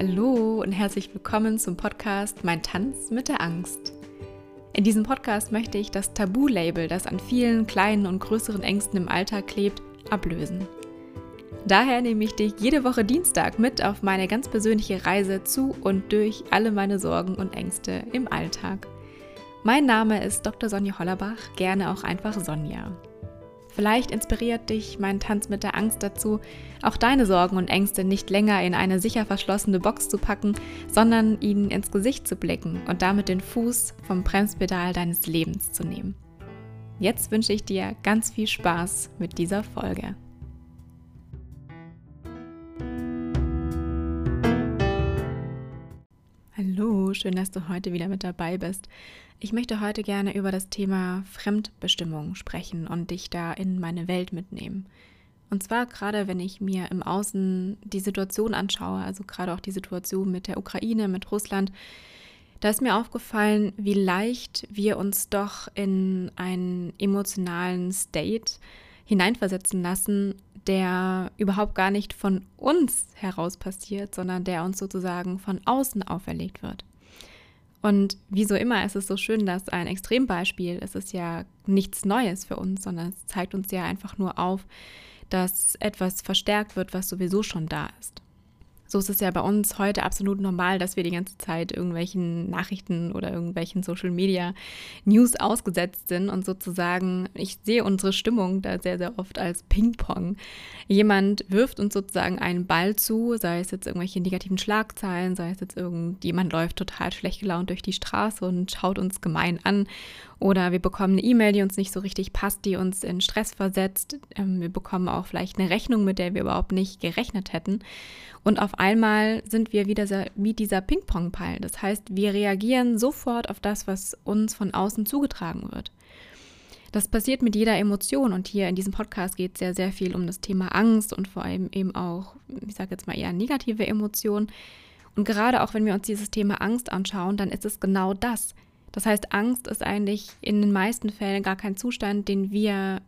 Hallo und herzlich willkommen zum Podcast Mein Tanz mit der Angst. In diesem Podcast möchte ich das Tabu-Label, das an vielen kleinen und größeren Ängsten im Alltag klebt, ablösen. Daher nehme ich dich jede Woche Dienstag mit auf meine ganz persönliche Reise zu und durch alle meine Sorgen und Ängste im Alltag. Mein Name ist Dr. Sonja Hollerbach, gerne auch einfach Sonja. Vielleicht inspiriert dich mein Tanz mit der Angst dazu, auch deine Sorgen und Ängste nicht länger in eine sicher verschlossene Box zu packen, sondern ihnen ins Gesicht zu blicken und damit den Fuß vom Bremspedal deines Lebens zu nehmen. Jetzt wünsche ich dir ganz viel Spaß mit dieser Folge. Schön, dass du heute wieder mit dabei bist. Ich möchte heute gerne über das Thema Fremdbestimmung sprechen und dich da in meine Welt mitnehmen. Und zwar gerade, wenn ich mir im Außen die Situation anschaue, also gerade auch die Situation mit der Ukraine, mit Russland, da ist mir aufgefallen, wie leicht wir uns doch in einen emotionalen State hineinversetzen lassen, der überhaupt gar nicht von uns heraus passiert, sondern der uns sozusagen von außen auferlegt wird. Und wie so immer ist es so schön, dass ein Extrembeispiel, es ist ja nichts Neues für uns, sondern es zeigt uns ja einfach nur auf, dass etwas verstärkt wird, was sowieso schon da ist. So ist es ja bei uns heute absolut normal, dass wir die ganze Zeit irgendwelchen Nachrichten oder irgendwelchen Social Media News ausgesetzt sind und sozusagen, ich sehe unsere Stimmung da sehr, sehr oft als Ping-Pong. Jemand wirft uns sozusagen einen Ball zu, sei es jetzt irgendwelche negativen Schlagzeilen, sei es jetzt irgendjemand läuft total schlecht gelaunt durch die Straße und schaut uns gemein an oder wir bekommen eine E-Mail, die uns nicht so richtig passt, die uns in Stress versetzt. Ähm, wir bekommen auch vielleicht eine Rechnung, mit der wir überhaupt nicht gerechnet hätten. Und auf einmal sind wir wieder wie dieser Ping-Pong-Ball. Das heißt, wir reagieren sofort auf das, was uns von außen zugetragen wird. Das passiert mit jeder Emotion und hier in diesem Podcast geht es sehr, sehr viel um das Thema Angst und vor allem eben auch, ich sage jetzt mal eher negative Emotionen. Und gerade auch wenn wir uns dieses Thema Angst anschauen, dann ist es genau das. Das heißt, Angst ist eigentlich in den meisten Fällen gar kein Zustand, den wir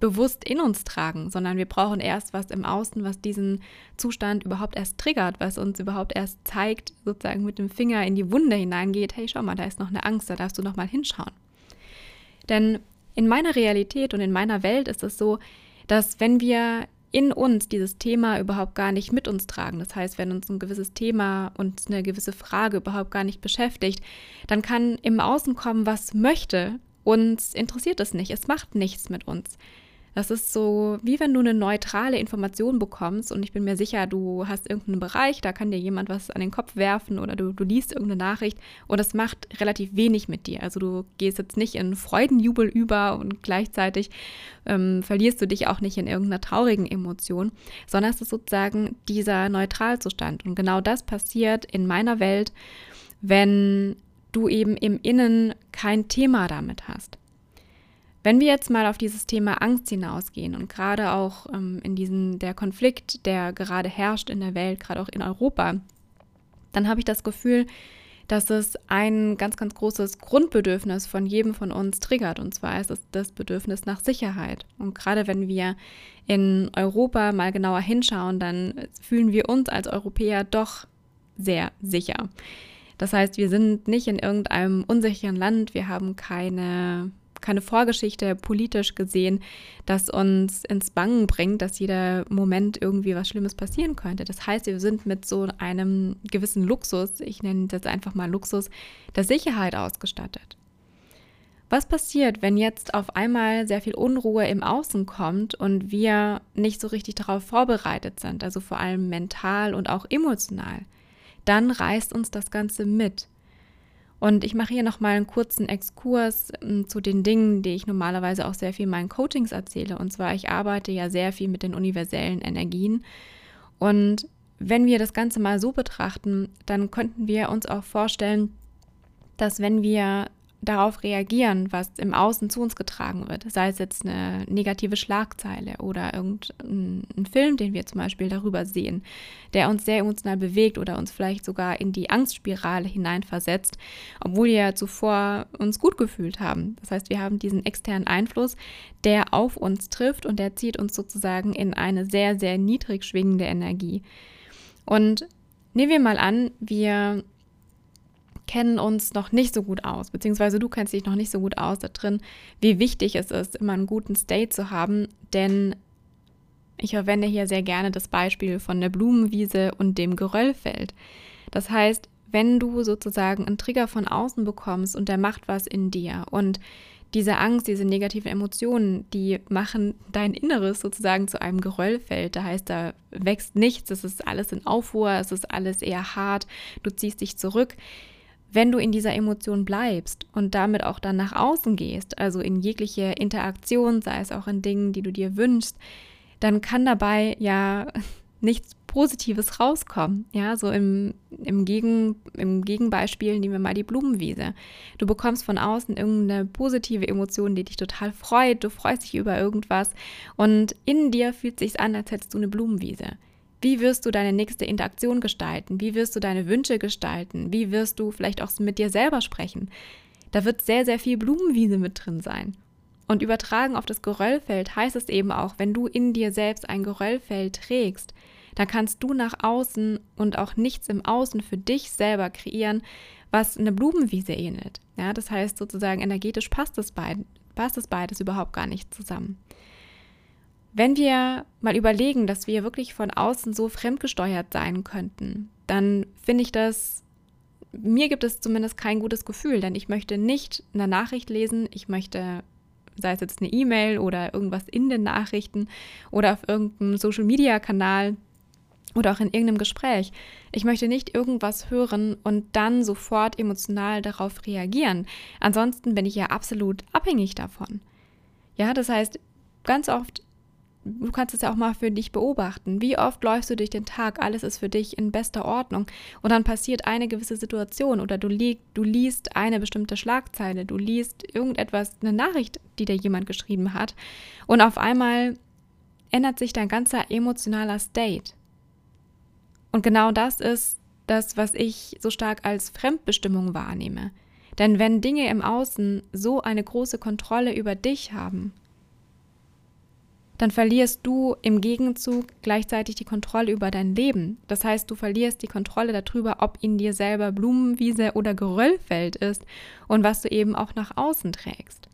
bewusst in uns tragen, sondern wir brauchen erst was im Außen, was diesen Zustand überhaupt erst triggert, was uns überhaupt erst zeigt, sozusagen mit dem Finger in die Wunde hineingeht, hey, schau mal, da ist noch eine Angst, da darfst du noch mal hinschauen. Denn in meiner Realität und in meiner Welt ist es so, dass wenn wir in uns dieses Thema überhaupt gar nicht mit uns tragen. Das heißt, wenn uns ein gewisses Thema und eine gewisse Frage überhaupt gar nicht beschäftigt, dann kann im Außen kommen, was möchte. Uns interessiert es nicht. Es macht nichts mit uns. Das ist so, wie wenn du eine neutrale Information bekommst und ich bin mir sicher, du hast irgendeinen Bereich, da kann dir jemand was an den Kopf werfen oder du, du liest irgendeine Nachricht und das macht relativ wenig mit dir. Also du gehst jetzt nicht in Freudenjubel über und gleichzeitig ähm, verlierst du dich auch nicht in irgendeiner traurigen Emotion, sondern es ist sozusagen dieser Neutralzustand. Und genau das passiert in meiner Welt, wenn du eben im Innen kein Thema damit hast. Wenn wir jetzt mal auf dieses Thema Angst hinausgehen und gerade auch ähm, in diesem der Konflikt, der gerade herrscht in der Welt, gerade auch in Europa, dann habe ich das Gefühl, dass es ein ganz, ganz großes Grundbedürfnis von jedem von uns triggert. Und zwar ist es das Bedürfnis nach Sicherheit. Und gerade wenn wir in Europa mal genauer hinschauen, dann fühlen wir uns als Europäer doch sehr sicher. Das heißt, wir sind nicht in irgendeinem unsicheren Land, wir haben keine keine Vorgeschichte politisch gesehen, das uns ins Bangen bringt, dass jeder Moment irgendwie was Schlimmes passieren könnte. Das heißt, wir sind mit so einem gewissen Luxus, ich nenne das einfach mal Luxus, der Sicherheit ausgestattet. Was passiert, wenn jetzt auf einmal sehr viel Unruhe im Außen kommt und wir nicht so richtig darauf vorbereitet sind, also vor allem mental und auch emotional? Dann reißt uns das Ganze mit. Und ich mache hier nochmal einen kurzen Exkurs ähm, zu den Dingen, die ich normalerweise auch sehr viel in meinen Coachings erzähle. Und zwar, ich arbeite ja sehr viel mit den universellen Energien. Und wenn wir das Ganze mal so betrachten, dann könnten wir uns auch vorstellen, dass wenn wir darauf reagieren, was im Außen zu uns getragen wird. Sei es jetzt eine negative Schlagzeile oder irgendein Film, den wir zum Beispiel darüber sehen, der uns sehr emotional bewegt oder uns vielleicht sogar in die Angstspirale hineinversetzt, obwohl wir ja zuvor uns gut gefühlt haben. Das heißt, wir haben diesen externen Einfluss, der auf uns trifft und der zieht uns sozusagen in eine sehr, sehr niedrig schwingende Energie. Und Nehmen wir mal an, wir kennen uns noch nicht so gut aus, beziehungsweise du kennst dich noch nicht so gut aus da drin, wie wichtig es ist, immer einen guten State zu haben, denn ich verwende hier sehr gerne das Beispiel von der Blumenwiese und dem Geröllfeld. Das heißt, wenn du sozusagen einen Trigger von außen bekommst und der macht was in dir und diese Angst, diese negativen Emotionen, die machen dein Inneres sozusagen zu einem Geröllfeld. Da heißt, da wächst nichts, es ist alles in Aufruhr, es ist alles eher hart, du ziehst dich zurück. Wenn du in dieser Emotion bleibst und damit auch dann nach außen gehst, also in jegliche Interaktion, sei es auch in Dingen, die du dir wünschst, dann kann dabei ja nichts Positives rauskommen. Ja, so im, im, Gegen, im Gegenbeispiel nehmen wir mal die Blumenwiese. Du bekommst von außen irgendeine positive Emotion, die dich total freut. Du freust dich über irgendwas und in dir fühlt sich an, als hättest du eine Blumenwiese. Wie wirst du deine nächste Interaktion gestalten? Wie wirst du deine Wünsche gestalten? Wie wirst du vielleicht auch mit dir selber sprechen? Da wird sehr, sehr viel Blumenwiese mit drin sein. Und übertragen auf das Geröllfeld heißt es eben auch, wenn du in dir selbst ein Geröllfeld trägst, dann kannst du nach außen und auch nichts im Außen für dich selber kreieren, was eine Blumenwiese ähnelt. Ja, das heißt sozusagen energetisch passt das, beid, passt das beides überhaupt gar nicht zusammen. Wenn wir mal überlegen, dass wir wirklich von außen so fremdgesteuert sein könnten, dann finde ich das, mir gibt es zumindest kein gutes Gefühl, denn ich möchte nicht eine Nachricht lesen, ich möchte sei es jetzt eine E-Mail oder irgendwas in den Nachrichten oder auf irgendeinem Social-Media-Kanal oder auch in irgendeinem Gespräch. Ich möchte nicht irgendwas hören und dann sofort emotional darauf reagieren. Ansonsten bin ich ja absolut abhängig davon. Ja, das heißt, ganz oft du kannst es ja auch mal für dich beobachten. Wie oft läufst du durch den Tag, alles ist für dich in bester Ordnung und dann passiert eine gewisse Situation oder du, li du liest eine bestimmte Schlagzeile, du liest irgendetwas, eine Nachricht, die dir jemand geschrieben hat und auf einmal ändert sich dein ganzer emotionaler State. Und genau das ist das, was ich so stark als Fremdbestimmung wahrnehme. Denn wenn Dinge im Außen so eine große Kontrolle über dich haben, dann verlierst du im Gegenzug gleichzeitig die Kontrolle über dein Leben. Das heißt, du verlierst die Kontrolle darüber, ob in dir selber Blumenwiese oder Geröllfeld ist und was du eben auch nach außen trägst.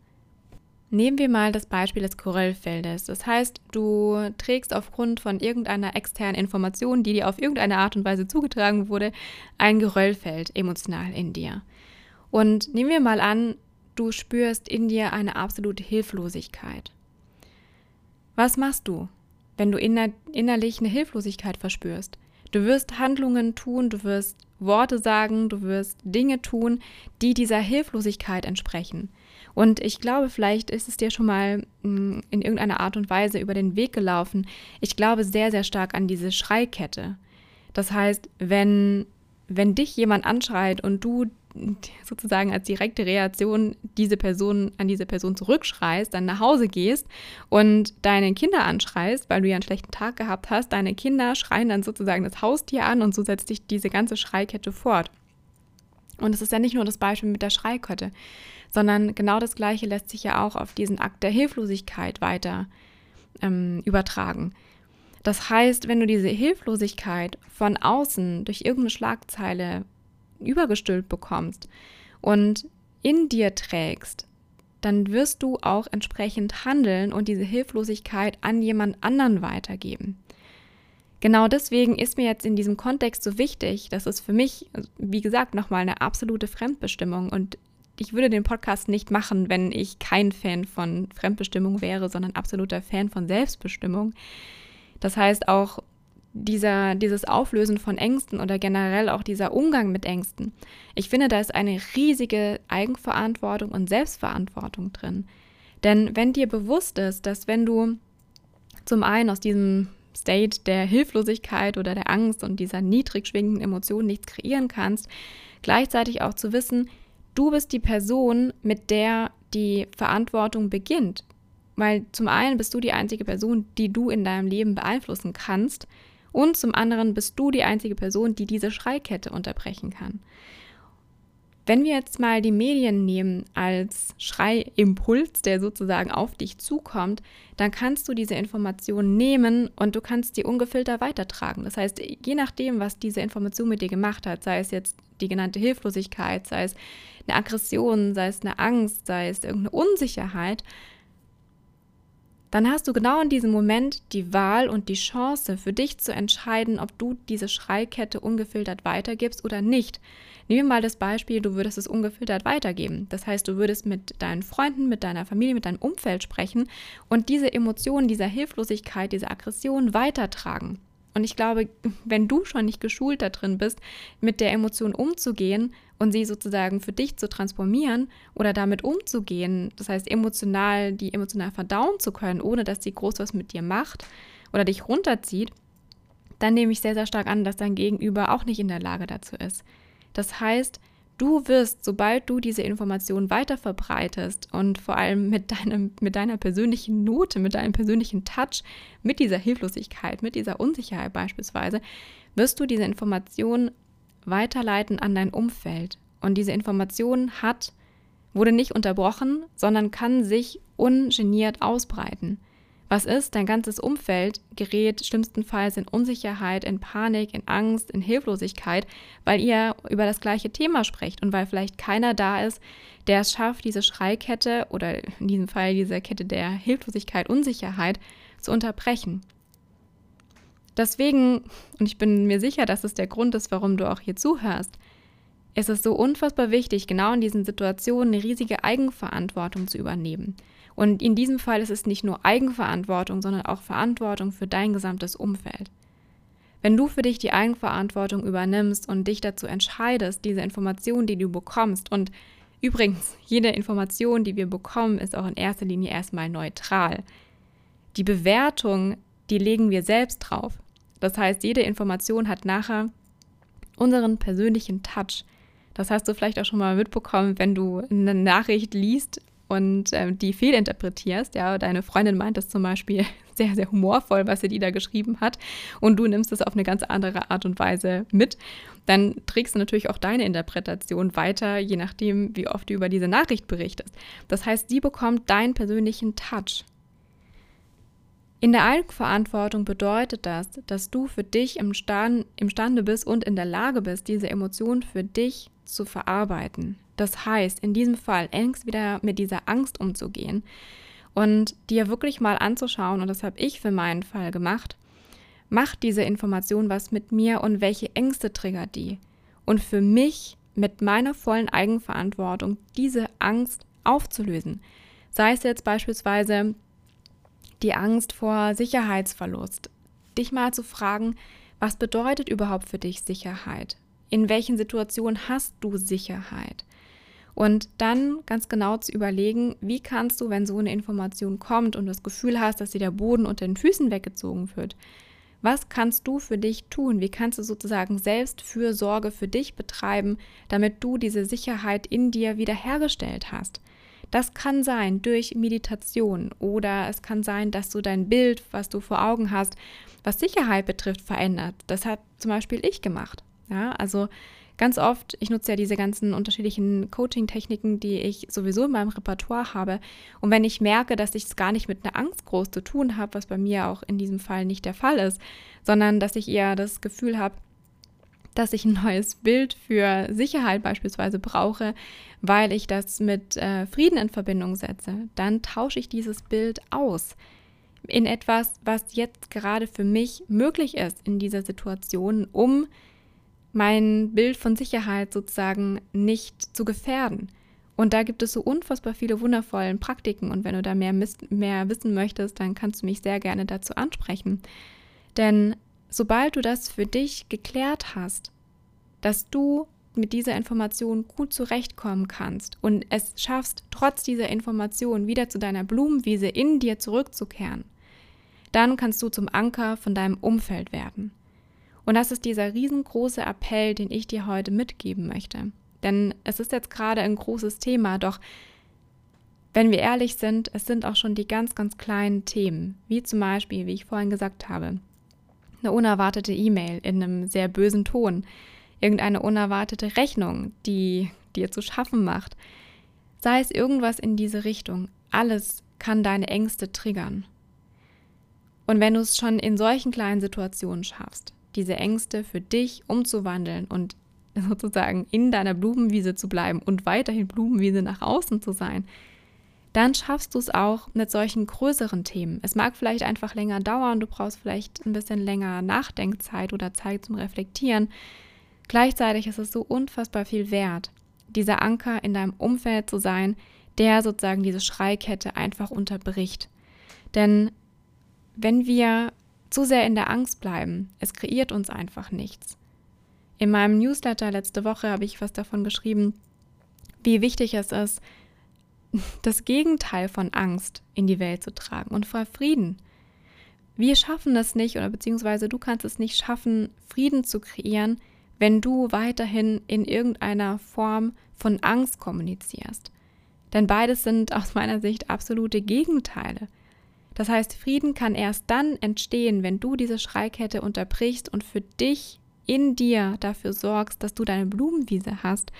Nehmen wir mal das Beispiel des Geröllfeldes. Das heißt, du trägst aufgrund von irgendeiner externen Information, die dir auf irgendeine Art und Weise zugetragen wurde, ein Geröllfeld emotional in dir. Und nehmen wir mal an, du spürst in dir eine absolute Hilflosigkeit. Was machst du, wenn du inner innerlich eine Hilflosigkeit verspürst? Du wirst Handlungen tun, du wirst Worte sagen, du wirst Dinge tun, die dieser Hilflosigkeit entsprechen. Und ich glaube, vielleicht ist es dir schon mal mm, in irgendeiner Art und Weise über den Weg gelaufen. Ich glaube sehr, sehr stark an diese Schreikette. Das heißt, wenn, wenn dich jemand anschreit und du sozusagen als direkte Reaktion diese Person an diese Person zurückschreist, dann nach Hause gehst und deine Kinder anschreist, weil du ja einen schlechten Tag gehabt hast, deine Kinder schreien dann sozusagen das Haustier an und so setzt sich diese ganze Schreikette fort. Und es ist ja nicht nur das Beispiel mit der Schreikette, sondern genau das Gleiche lässt sich ja auch auf diesen Akt der Hilflosigkeit weiter ähm, übertragen. Das heißt, wenn du diese Hilflosigkeit von außen durch irgendeine Schlagzeile übergestülpt bekommst und in dir trägst, dann wirst du auch entsprechend handeln und diese Hilflosigkeit an jemand anderen weitergeben. Genau deswegen ist mir jetzt in diesem Kontext so wichtig, dass es für mich, wie gesagt, nochmal eine absolute Fremdbestimmung und ich würde den Podcast nicht machen, wenn ich kein Fan von Fremdbestimmung wäre, sondern absoluter Fan von Selbstbestimmung. Das heißt auch dieser, dieses Auflösen von Ängsten oder generell auch dieser Umgang mit Ängsten. Ich finde, da ist eine riesige Eigenverantwortung und Selbstverantwortung drin. Denn wenn dir bewusst ist, dass wenn du zum einen aus diesem State der Hilflosigkeit oder der Angst und dieser niedrig schwingenden Emotionen nichts kreieren kannst, gleichzeitig auch zu wissen, du bist die Person, mit der die Verantwortung beginnt. Weil zum einen bist du die einzige Person, die du in deinem Leben beeinflussen kannst, und zum anderen bist du die einzige Person, die diese Schreikette unterbrechen kann. Wenn wir jetzt mal die Medien nehmen als Schreiimpuls, der sozusagen auf dich zukommt, dann kannst du diese Information nehmen und du kannst die ungefiltert weitertragen. Das heißt, je nachdem, was diese Information mit dir gemacht hat, sei es jetzt die genannte Hilflosigkeit, sei es eine Aggression, sei es eine Angst, sei es irgendeine Unsicherheit, dann hast du genau in diesem Moment die Wahl und die Chance für dich zu entscheiden, ob du diese Schreikette ungefiltert weitergibst oder nicht. Nehmen wir mal das Beispiel, du würdest es ungefiltert weitergeben. Das heißt, du würdest mit deinen Freunden, mit deiner Familie, mit deinem Umfeld sprechen und diese Emotionen, dieser Hilflosigkeit, diese Aggression weitertragen. Und ich glaube, wenn du schon nicht geschult da drin bist, mit der Emotion umzugehen und sie sozusagen für dich zu transformieren oder damit umzugehen, das heißt emotional, die emotional verdauen zu können, ohne dass sie groß was mit dir macht oder dich runterzieht, dann nehme ich sehr, sehr stark an, dass dein Gegenüber auch nicht in der Lage dazu ist. Das heißt, du wirst, sobald du diese Information weiter verbreitest und vor allem mit, deinem, mit deiner persönlichen Note, mit deinem persönlichen Touch, mit dieser Hilflosigkeit, mit dieser Unsicherheit beispielsweise, wirst du diese Information weiterleiten an dein Umfeld. Und diese Information hat, wurde nicht unterbrochen, sondern kann sich ungeniert ausbreiten. Was ist? Dein ganzes Umfeld gerät schlimmstenfalls in Unsicherheit, in Panik, in Angst, in Hilflosigkeit, weil ihr über das gleiche Thema sprecht und weil vielleicht keiner da ist, der es schafft, diese Schreikette oder in diesem Fall diese Kette der Hilflosigkeit, Unsicherheit zu unterbrechen. Deswegen, und ich bin mir sicher, dass es der Grund ist, warum du auch hier zuhörst, ist es so unfassbar wichtig, genau in diesen Situationen eine riesige Eigenverantwortung zu übernehmen. Und in diesem Fall ist es nicht nur Eigenverantwortung, sondern auch Verantwortung für dein gesamtes Umfeld. Wenn du für dich die Eigenverantwortung übernimmst und dich dazu entscheidest, diese Information, die du bekommst, und übrigens, jede Information, die wir bekommen, ist auch in erster Linie erstmal neutral. Die Bewertung, die legen wir selbst drauf. Das heißt, jede Information hat nachher unseren persönlichen Touch. Das hast du vielleicht auch schon mal mitbekommen, wenn du eine Nachricht liest und äh, die fehlinterpretierst, ja, deine Freundin meint das zum Beispiel sehr, sehr humorvoll, was sie dir da geschrieben hat, und du nimmst es auf eine ganz andere Art und Weise mit, dann trägst du natürlich auch deine Interpretation weiter, je nachdem, wie oft du über diese Nachricht berichtest. Das heißt, sie bekommt deinen persönlichen Touch. In der Eigenverantwortung bedeutet das, dass du für dich imstand, imstande bist und in der Lage bist, diese Emotionen für dich zu verarbeiten. Das heißt, in diesem Fall Angst wieder mit dieser Angst umzugehen und dir wirklich mal anzuschauen, und das habe ich für meinen Fall gemacht, macht diese Information was mit mir und welche Ängste triggert die? Und für mich mit meiner vollen Eigenverantwortung diese Angst aufzulösen. Sei es jetzt beispielsweise die Angst vor Sicherheitsverlust. Dich mal zu fragen, was bedeutet überhaupt für dich Sicherheit? In welchen Situationen hast du Sicherheit? Und dann ganz genau zu überlegen, wie kannst du, wenn so eine Information kommt und das Gefühl hast, dass dir der Boden unter den Füßen weggezogen wird, was kannst du für dich tun? Wie kannst du sozusagen selbst Fürsorge für dich betreiben, damit du diese Sicherheit in dir wiederhergestellt hast? Das kann sein durch Meditation oder es kann sein, dass du dein Bild, was du vor Augen hast, was Sicherheit betrifft, verändert. Das hat zum Beispiel ich gemacht. Ja, also ganz oft, ich nutze ja diese ganzen unterschiedlichen Coaching-Techniken, die ich sowieso in meinem Repertoire habe. Und wenn ich merke, dass ich es gar nicht mit einer Angst groß zu tun habe, was bei mir auch in diesem Fall nicht der Fall ist, sondern dass ich eher das Gefühl habe, dass ich ein neues Bild für Sicherheit beispielsweise brauche, weil ich das mit äh, Frieden in Verbindung setze, dann tausche ich dieses Bild aus in etwas, was jetzt gerade für mich möglich ist in dieser Situation, um mein Bild von Sicherheit sozusagen nicht zu gefährden. Und da gibt es so unfassbar viele wundervolle Praktiken. Und wenn du da mehr, mehr wissen möchtest, dann kannst du mich sehr gerne dazu ansprechen. Denn sobald du das für dich geklärt hast, dass du mit dieser Information gut zurechtkommen kannst und es schaffst, trotz dieser Information wieder zu deiner Blumenwiese in dir zurückzukehren, dann kannst du zum Anker von deinem Umfeld werden. Und das ist dieser riesengroße Appell, den ich dir heute mitgeben möchte. Denn es ist jetzt gerade ein großes Thema, doch wenn wir ehrlich sind, es sind auch schon die ganz, ganz kleinen Themen, wie zum Beispiel, wie ich vorhin gesagt habe, eine unerwartete E-Mail in einem sehr bösen Ton, irgendeine unerwartete Rechnung, die dir zu schaffen macht. Sei es irgendwas in diese Richtung, alles kann deine Ängste triggern. Und wenn du es schon in solchen kleinen Situationen schaffst, diese Ängste für dich umzuwandeln und sozusagen in deiner Blumenwiese zu bleiben und weiterhin Blumenwiese nach außen zu sein, dann schaffst du es auch mit solchen größeren Themen. Es mag vielleicht einfach länger dauern, du brauchst vielleicht ein bisschen länger Nachdenkzeit oder Zeit zum Reflektieren. Gleichzeitig ist es so unfassbar viel wert, dieser Anker in deinem Umfeld zu sein, der sozusagen diese Schreikette einfach unterbricht. Denn wenn wir zu sehr in der Angst bleiben, es kreiert uns einfach nichts. In meinem Newsletter letzte Woche habe ich was davon geschrieben, wie wichtig es ist, das Gegenteil von Angst in die Welt zu tragen und vor Frieden. Wir schaffen es nicht oder beziehungsweise du kannst es nicht schaffen, Frieden zu kreieren, wenn du weiterhin in irgendeiner Form von Angst kommunizierst. Denn beides sind aus meiner Sicht absolute Gegenteile. Das heißt, Frieden kann erst dann entstehen, wenn du diese Schreikette unterbrichst und für dich in dir dafür sorgst, dass du deine Blumenwiese hast,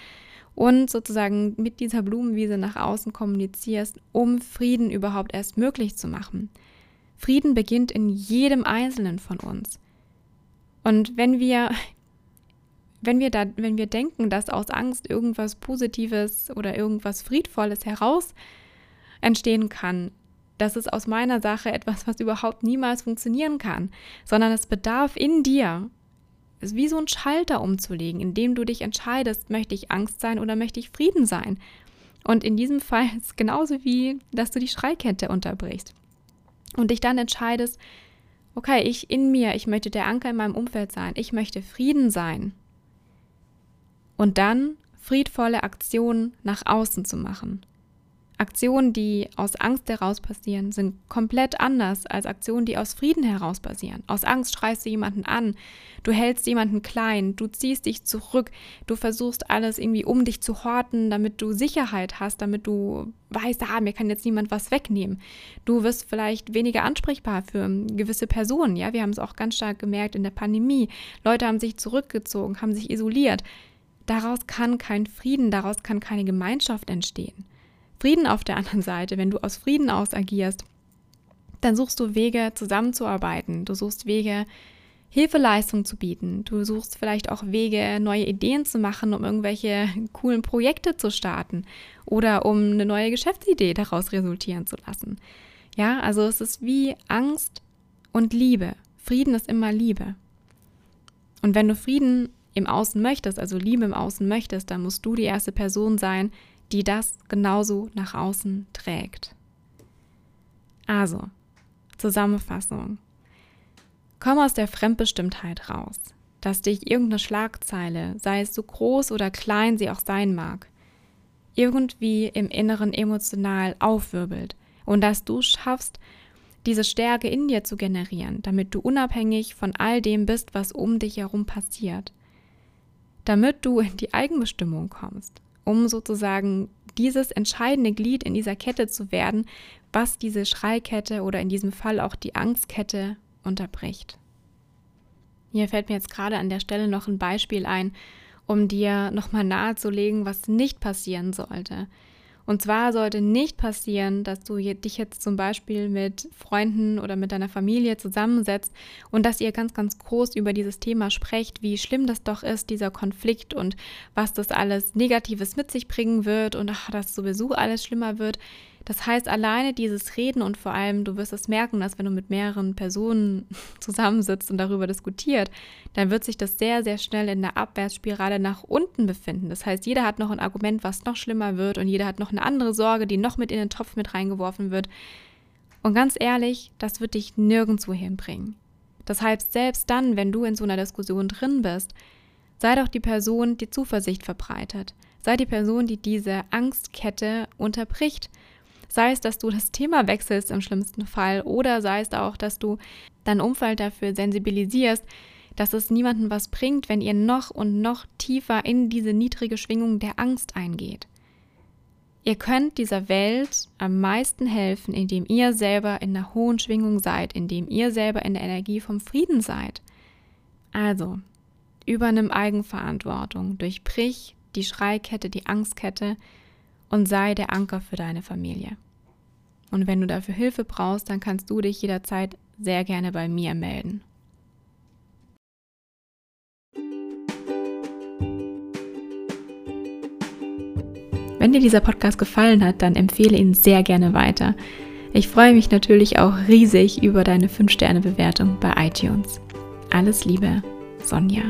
und sozusagen mit dieser Blumenwiese nach außen kommunizierst, um Frieden überhaupt erst möglich zu machen. Frieden beginnt in jedem Einzelnen von uns. Und wenn wir, wenn wir da, wenn wir denken, dass aus Angst irgendwas Positives oder irgendwas Friedvolles heraus entstehen kann, das ist aus meiner Sache etwas, was überhaupt niemals funktionieren kann, sondern es bedarf in dir ist wie so ein Schalter umzulegen, indem du dich entscheidest, möchte ich Angst sein oder möchte ich Frieden sein. Und in diesem Fall ist es genauso wie, dass du die Schreikette unterbrichst und dich dann entscheidest, okay, ich in mir, ich möchte der Anker in meinem Umfeld sein, ich möchte Frieden sein. Und dann friedvolle Aktionen nach außen zu machen. Aktionen, die aus Angst heraus passieren, sind komplett anders als Aktionen, die aus Frieden heraus passieren. Aus Angst schreist du jemanden an, du hältst jemanden klein, du ziehst dich zurück, du versuchst alles irgendwie um dich zu horten, damit du Sicherheit hast, damit du weißt, ah, mir kann jetzt niemand was wegnehmen. Du wirst vielleicht weniger ansprechbar für gewisse Personen. Ja, wir haben es auch ganz stark gemerkt in der Pandemie. Leute haben sich zurückgezogen, haben sich isoliert. Daraus kann kein Frieden, daraus kann keine Gemeinschaft entstehen. Frieden auf der anderen Seite, wenn du aus Frieden aus agierst, dann suchst du Wege zusammenzuarbeiten. Du suchst Wege, Hilfeleistung zu bieten. Du suchst vielleicht auch Wege, neue Ideen zu machen, um irgendwelche coolen Projekte zu starten oder um eine neue Geschäftsidee daraus resultieren zu lassen. Ja, also es ist wie Angst und Liebe. Frieden ist immer Liebe. Und wenn du Frieden im Außen möchtest, also Liebe im Außen möchtest, dann musst du die erste Person sein, die das genauso nach außen trägt. Also, Zusammenfassung. Komm aus der Fremdbestimmtheit raus, dass dich irgendeine Schlagzeile, sei es so groß oder klein sie auch sein mag, irgendwie im Inneren emotional aufwirbelt und dass du schaffst, diese Stärke in dir zu generieren, damit du unabhängig von all dem bist, was um dich herum passiert. Damit du in die Eigenbestimmung kommst um sozusagen dieses entscheidende Glied in dieser Kette zu werden, was diese Schreikette oder in diesem Fall auch die Angstkette unterbricht. Hier fällt mir jetzt gerade an der Stelle noch ein Beispiel ein, um dir nochmal nahezulegen, was nicht passieren sollte. Und zwar sollte nicht passieren, dass du dich jetzt zum Beispiel mit Freunden oder mit deiner Familie zusammensetzt und dass ihr ganz, ganz groß über dieses Thema sprecht, wie schlimm das doch ist, dieser Konflikt und was das alles Negatives mit sich bringen wird und ach, dass sowieso alles schlimmer wird. Das heißt, alleine dieses Reden und vor allem, du wirst es merken, dass wenn du mit mehreren Personen zusammensitzt und darüber diskutiert, dann wird sich das sehr, sehr schnell in der Abwärtsspirale nach unten befinden. Das heißt, jeder hat noch ein Argument, was noch schlimmer wird und jeder hat noch eine andere Sorge, die noch mit in den Topf mit reingeworfen wird. Und ganz ehrlich, das wird dich nirgendwo hinbringen. Das heißt, selbst dann, wenn du in so einer Diskussion drin bist, sei doch die Person, die Zuversicht verbreitet. Sei die Person, die diese Angstkette unterbricht Sei es, dass du das Thema wechselst im schlimmsten Fall oder sei es auch, dass du dein Umfeld dafür sensibilisierst, dass es niemandem was bringt, wenn ihr noch und noch tiefer in diese niedrige Schwingung der Angst eingeht. Ihr könnt dieser Welt am meisten helfen, indem ihr selber in der hohen Schwingung seid, indem ihr selber in der Energie vom Frieden seid. Also, übernimm Eigenverantwortung, durchbrich die Schreikette, die Angstkette und sei der Anker für deine Familie. Und wenn du dafür Hilfe brauchst, dann kannst du dich jederzeit sehr gerne bei mir melden. Wenn dir dieser Podcast gefallen hat, dann empfehle ihn sehr gerne weiter. Ich freue mich natürlich auch riesig über deine 5-Sterne-Bewertung bei iTunes. Alles Liebe, Sonja.